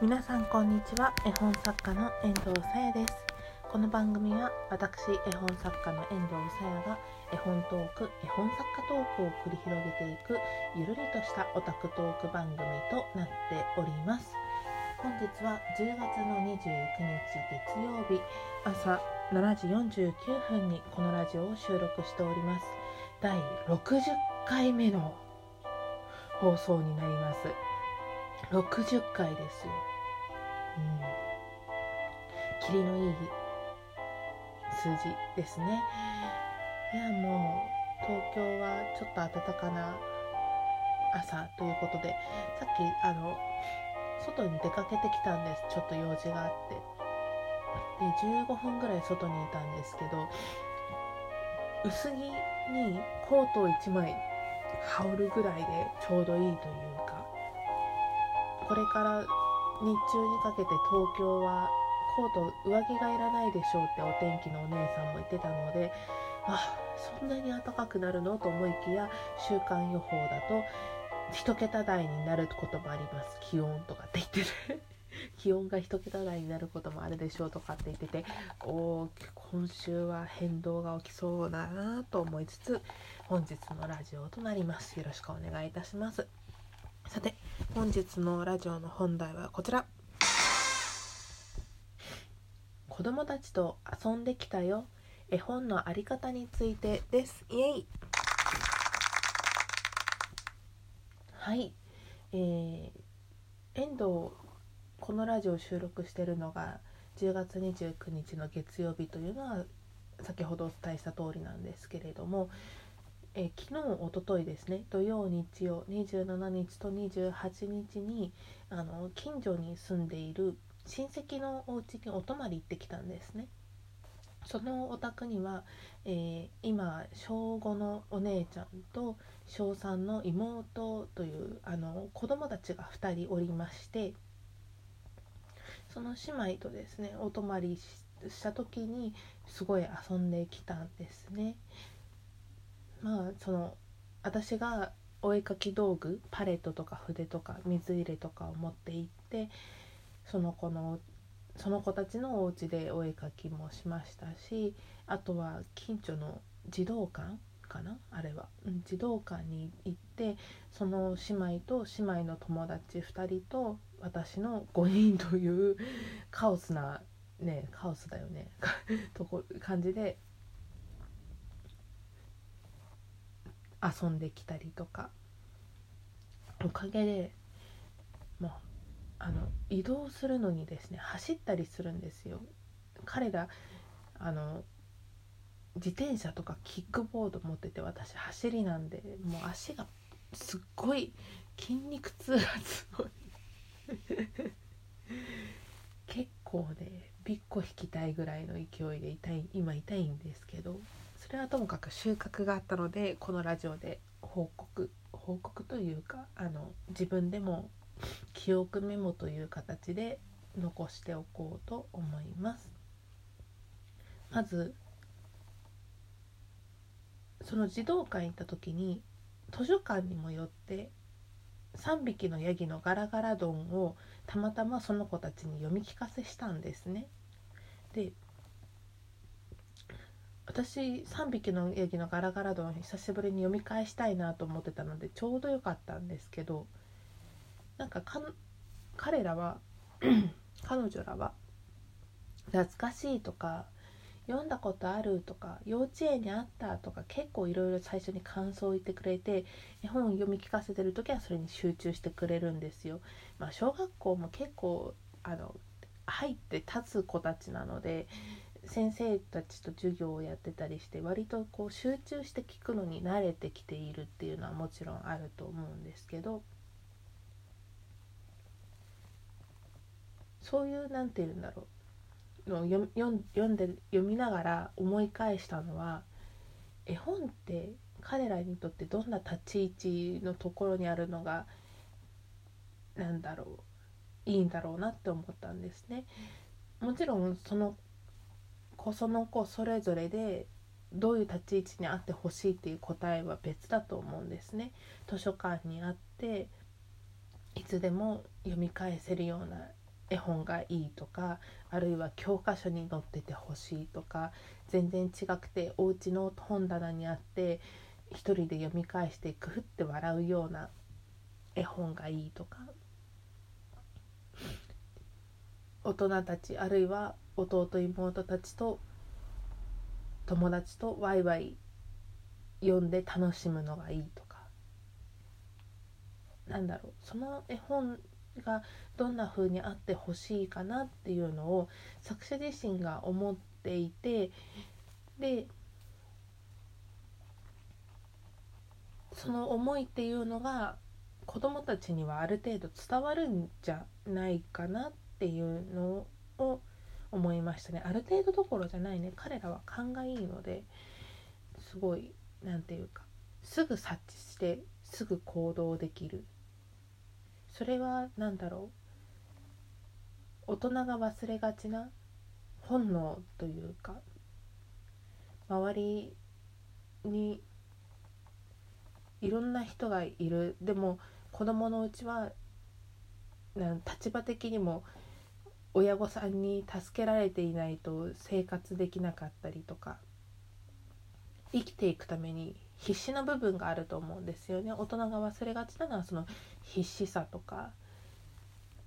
皆さんこんにちは。絵本作家の遠藤さやです。この番組は私絵本作家の遠藤さやが絵本トーク絵本作家トークを繰り広げていくゆるりとしたオタクトーク番組となっております。本日は10月の29日月曜日朝7時49分にこのラジオを収録しております。第60回目の放送になります。60回ですよ。うん。霧のいい数字ですね。いやもう東京はちょっと暖かな朝ということでさっきあの外に出かけてきたんです。ちょっと用事があって。で15分ぐらい外にいたんですけど薄着にコートを1枚羽織るぐらいでちょうどいいというこれから日中にかけて東京はコート上着がいらないでしょうってお天気のお姉さんも言ってたのであそんなに暖かくなるのと思いきや週間予報だと1桁台になることもあります。気温とかって言ってて 気温が1桁台になることもあるでしょうとかって言っててお今週は変動が起きそうだなと思いつつ本日のラジオとなります。よろしくお願いいたします。さて本日のラジオの本題はこちら。子供たちと遊んできたよ。絵本のあり方についてです。イエイ。はい。えー、遠藤このラジオを収録しているのが10月29日の月曜日というのは先ほどお伝えした通りなんですけれども、えー、昨日おとといですね土曜日曜27日と28日にあの近所に住んでいる親戚のお家にお泊まり行ってきたんですね。そのお宅には、えー、今小5のお姉ちゃんと小3の妹というあの子供たちが2人おりましてその姉妹とですねお泊まりした時にすごい遊んできたんですね。まあその私がお絵かき道具パレットとか筆とか水入れとかを持って行ってその子のその子たちのお家でお絵かきもしましたしあとは近所の児童館かな？あれは、うん、児童館に行ってその姉妹と姉妹の友達2人と私の5人というカオスなねカオスだよね。とこ感じで遊んできたりとか。おかげでもうあの移動するのにですね走ったりするんですよ。彼らあの自転車とかキックボード持ってて私走りなんでもう足がすっごい筋肉痛がすごい。結構ねびっこ引きたいぐらいの勢いで痛い今痛いんですけど。それはともかく収穫があったのでこのラジオで報告報告というかあの自分でも記憶メモという形で残しておこうと思いますまずその児童館行った時に図書館にもよって3匹のヤギのガラガラドンをたまたまその子たちに読み聞かせしたんですね。で私3匹のヤギのガラガラドン久しぶりに読み返したいなと思ってたのでちょうどよかったんですけどなんか彼らは 彼女らは懐かしいとか読んだことあるとか幼稚園にあったとか結構いろいろ最初に感想を言ってくれて絵本を読み聞かせてる時はそれに集中してくれるんですよ。まあ、小学校も結構あの入って立つ子たちなので先生たちと授業をやってたりして割とこう集中して聞くのに慣れてきているっていうのはもちろんあると思うんですけどそういう何て言うんだろうの読読んで読みながら思い返したのは絵本って彼らにとってどんな立ち位置のところにあるのがなんだろういいんだろうなって思ったんですね。もちろんその子その子それぞれでどういう立ち位置にあってほしいっていう答えは別だと思うんですね。図書館にあっていつでも読み返せるような絵本がいいとかあるいは教科書に載っててほしいとか全然違くてお家の本棚にあって一人で読み返してくふって笑うような絵本がいいとか大人たちあるいは弟妹たちと友達とワイワイ読んで楽しむのがいいとか。なんだろう。その絵本がどんな風にあってほしいかなっていうのを作者自身が思っていてでその思いっていうのが子どもたちにはある程度伝わるんじゃないかなってっていうのを思いましたね。ある程度どころじゃないね。彼らは勘がいいのですごい何て言うかすぐ察知してすぐ行動できる。それは何だろう。大人が忘れがちな本能というか周りにいろんな人がいる。でも子供のうちは立場的にも親御さんに助けられていないと生活できなかったりとか生きていくために必死な部分があると思うんですよね。大人が忘れがちなのはその必死さとか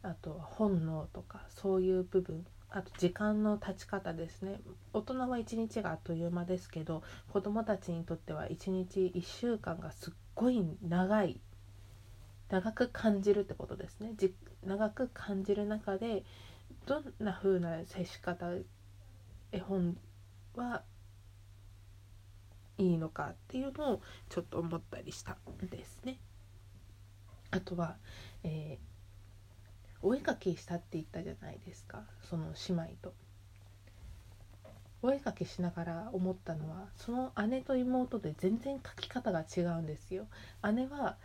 あとは本能とかそういう部分。あと時間の経ち方ですね。大人は一日があっという間ですけど子どもたちにとっては一日1週間がすっごい長い長く感じるってことですね。長く感じる中でどんな風な接し方絵本はいいのかっていうのをちょっと思ったりしたんですね。あとは、えー、お絵かきしたって言ったじゃないですかその姉妹と。お絵かきしながら思ったのはその姉と妹で全然描き方が違うんですよ。姉は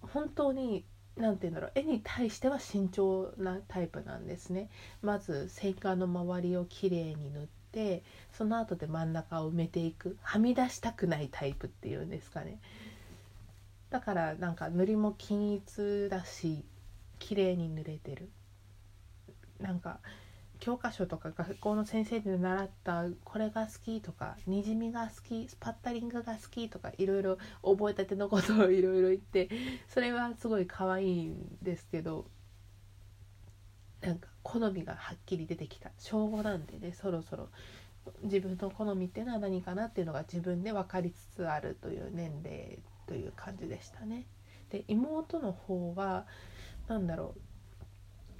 本当に何て言うんだろう絵に対しては慎重なタイプなんですね。まず線画の周りをきれいに塗ってその後で真ん中を埋めていくはみ出したくないタイプっていうんですかね。だからなんか塗りも均一だし綺麗に塗れてる。なんか教科書とか学校の先生で習ったこれが好きとかにじみが好きスパッタリングが好きとかいろいろ覚えたてのことをいろいろ言ってそれはすごい可愛いんですけどなんか好みがはっきり出てきた。小5なんでねそろそろ。自分の好みっていうのは何かなっていうのが自分で分かりつつあるという年齢という感じでしたね。で妹の方は何だろう。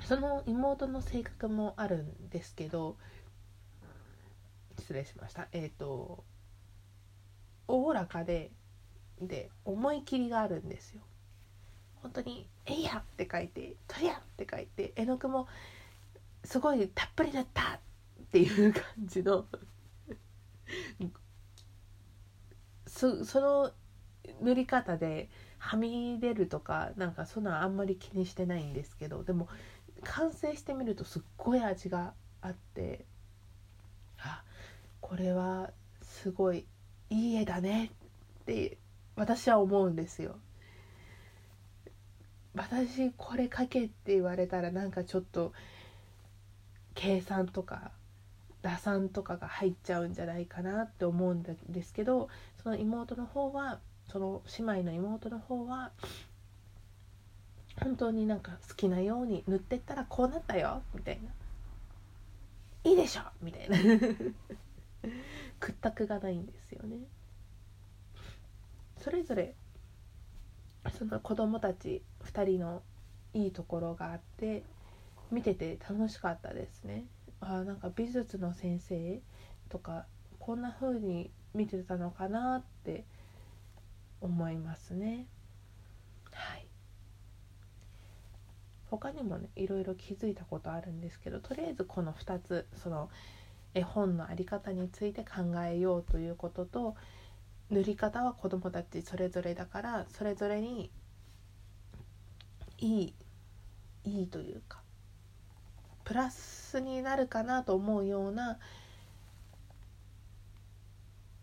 その妹の性格もあるんですけど失礼しましたえっ、ー、とおおらかでで思い切りがあるんですよ本当に「えいや!」って書いて「とりゃ!」って書いて絵の具もすごいたっぷりだったっていう感じのそその塗り方ではみ出るとかなんかそんなあんまり気にしてないんですけどでも完成してみるとすっごい味があってあこれはすごいいい絵だねって私は思うんですよ。私これ描けって言われたらなんかちょっと計算とか打算とかが入っちゃうんじゃないかなって思うんですけどその妹の方はその姉妹の妹の方は本当になんか好きなように塗ってったらこうなったよみたいな「いいでしょ!」みたいな屈託がないんですよね。それぞれその子供たち2人のいいところがあって見てて楽しかったですね。あなんか美術の先生とかこんな風に見てたのかなって思いますね。はい他にもねいろいろ気づいたことあるんですけどとりあえずこの2つその絵本の在り方について考えようということと塗り方は子どもたちそれぞれだからそれぞれにいいいいというかプラスになるかなと思うような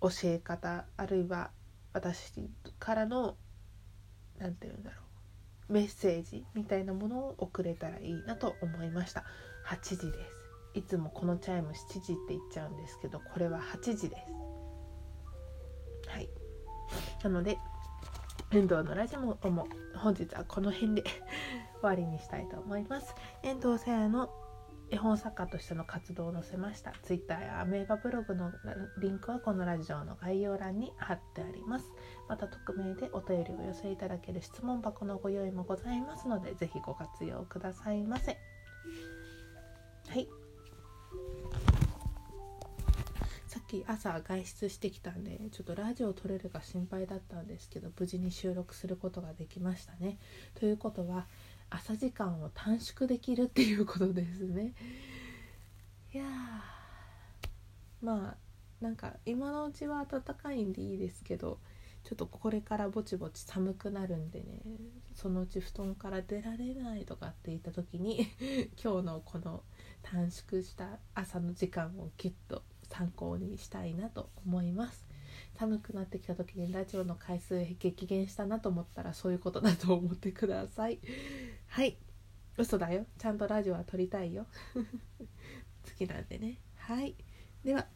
教え方あるいは私からの何て言うんだろうメッセージみたいなものを送れたらいいなと思いました。8時です。いつもこのチャイム7時って言っちゃうんですけどこれは8時です。はい。なので遠藤のラジオも本日はこの辺で終わりにしたいと思います。遠藤さやの絵本作家としての活動を載せました。Twitter やアメーバブログのリンクはこのラジオの概要欄に貼ってあります。また匿名でお便りを寄せいただける質問箱のご用意もございますのでぜひご活用くださいませ。はい。さっき朝外出してきたんでちょっとラジオを撮れるか心配だったんですけど無事に収録することができましたね。ということは朝時間を短縮できるっていうことですね。いやまあなんか今のうちは暖かいんでいいですけどちょっとこれからぼちぼち寒くなるんでねそのうち布団から出られないとかって言った時に 今日のこの短縮した朝の時間をギュッと参考にしたいなと思います。寒くなってきた時にラジオの回数激減したなと思ったらそういうことだと思ってください。はい。嘘だよ。ちゃんとラジオは撮りたいよ。好きなんでね。はい。では。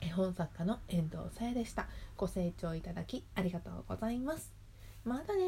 絵本作家の遠藤さやでした。ご清聴いただきありがとうございます。またね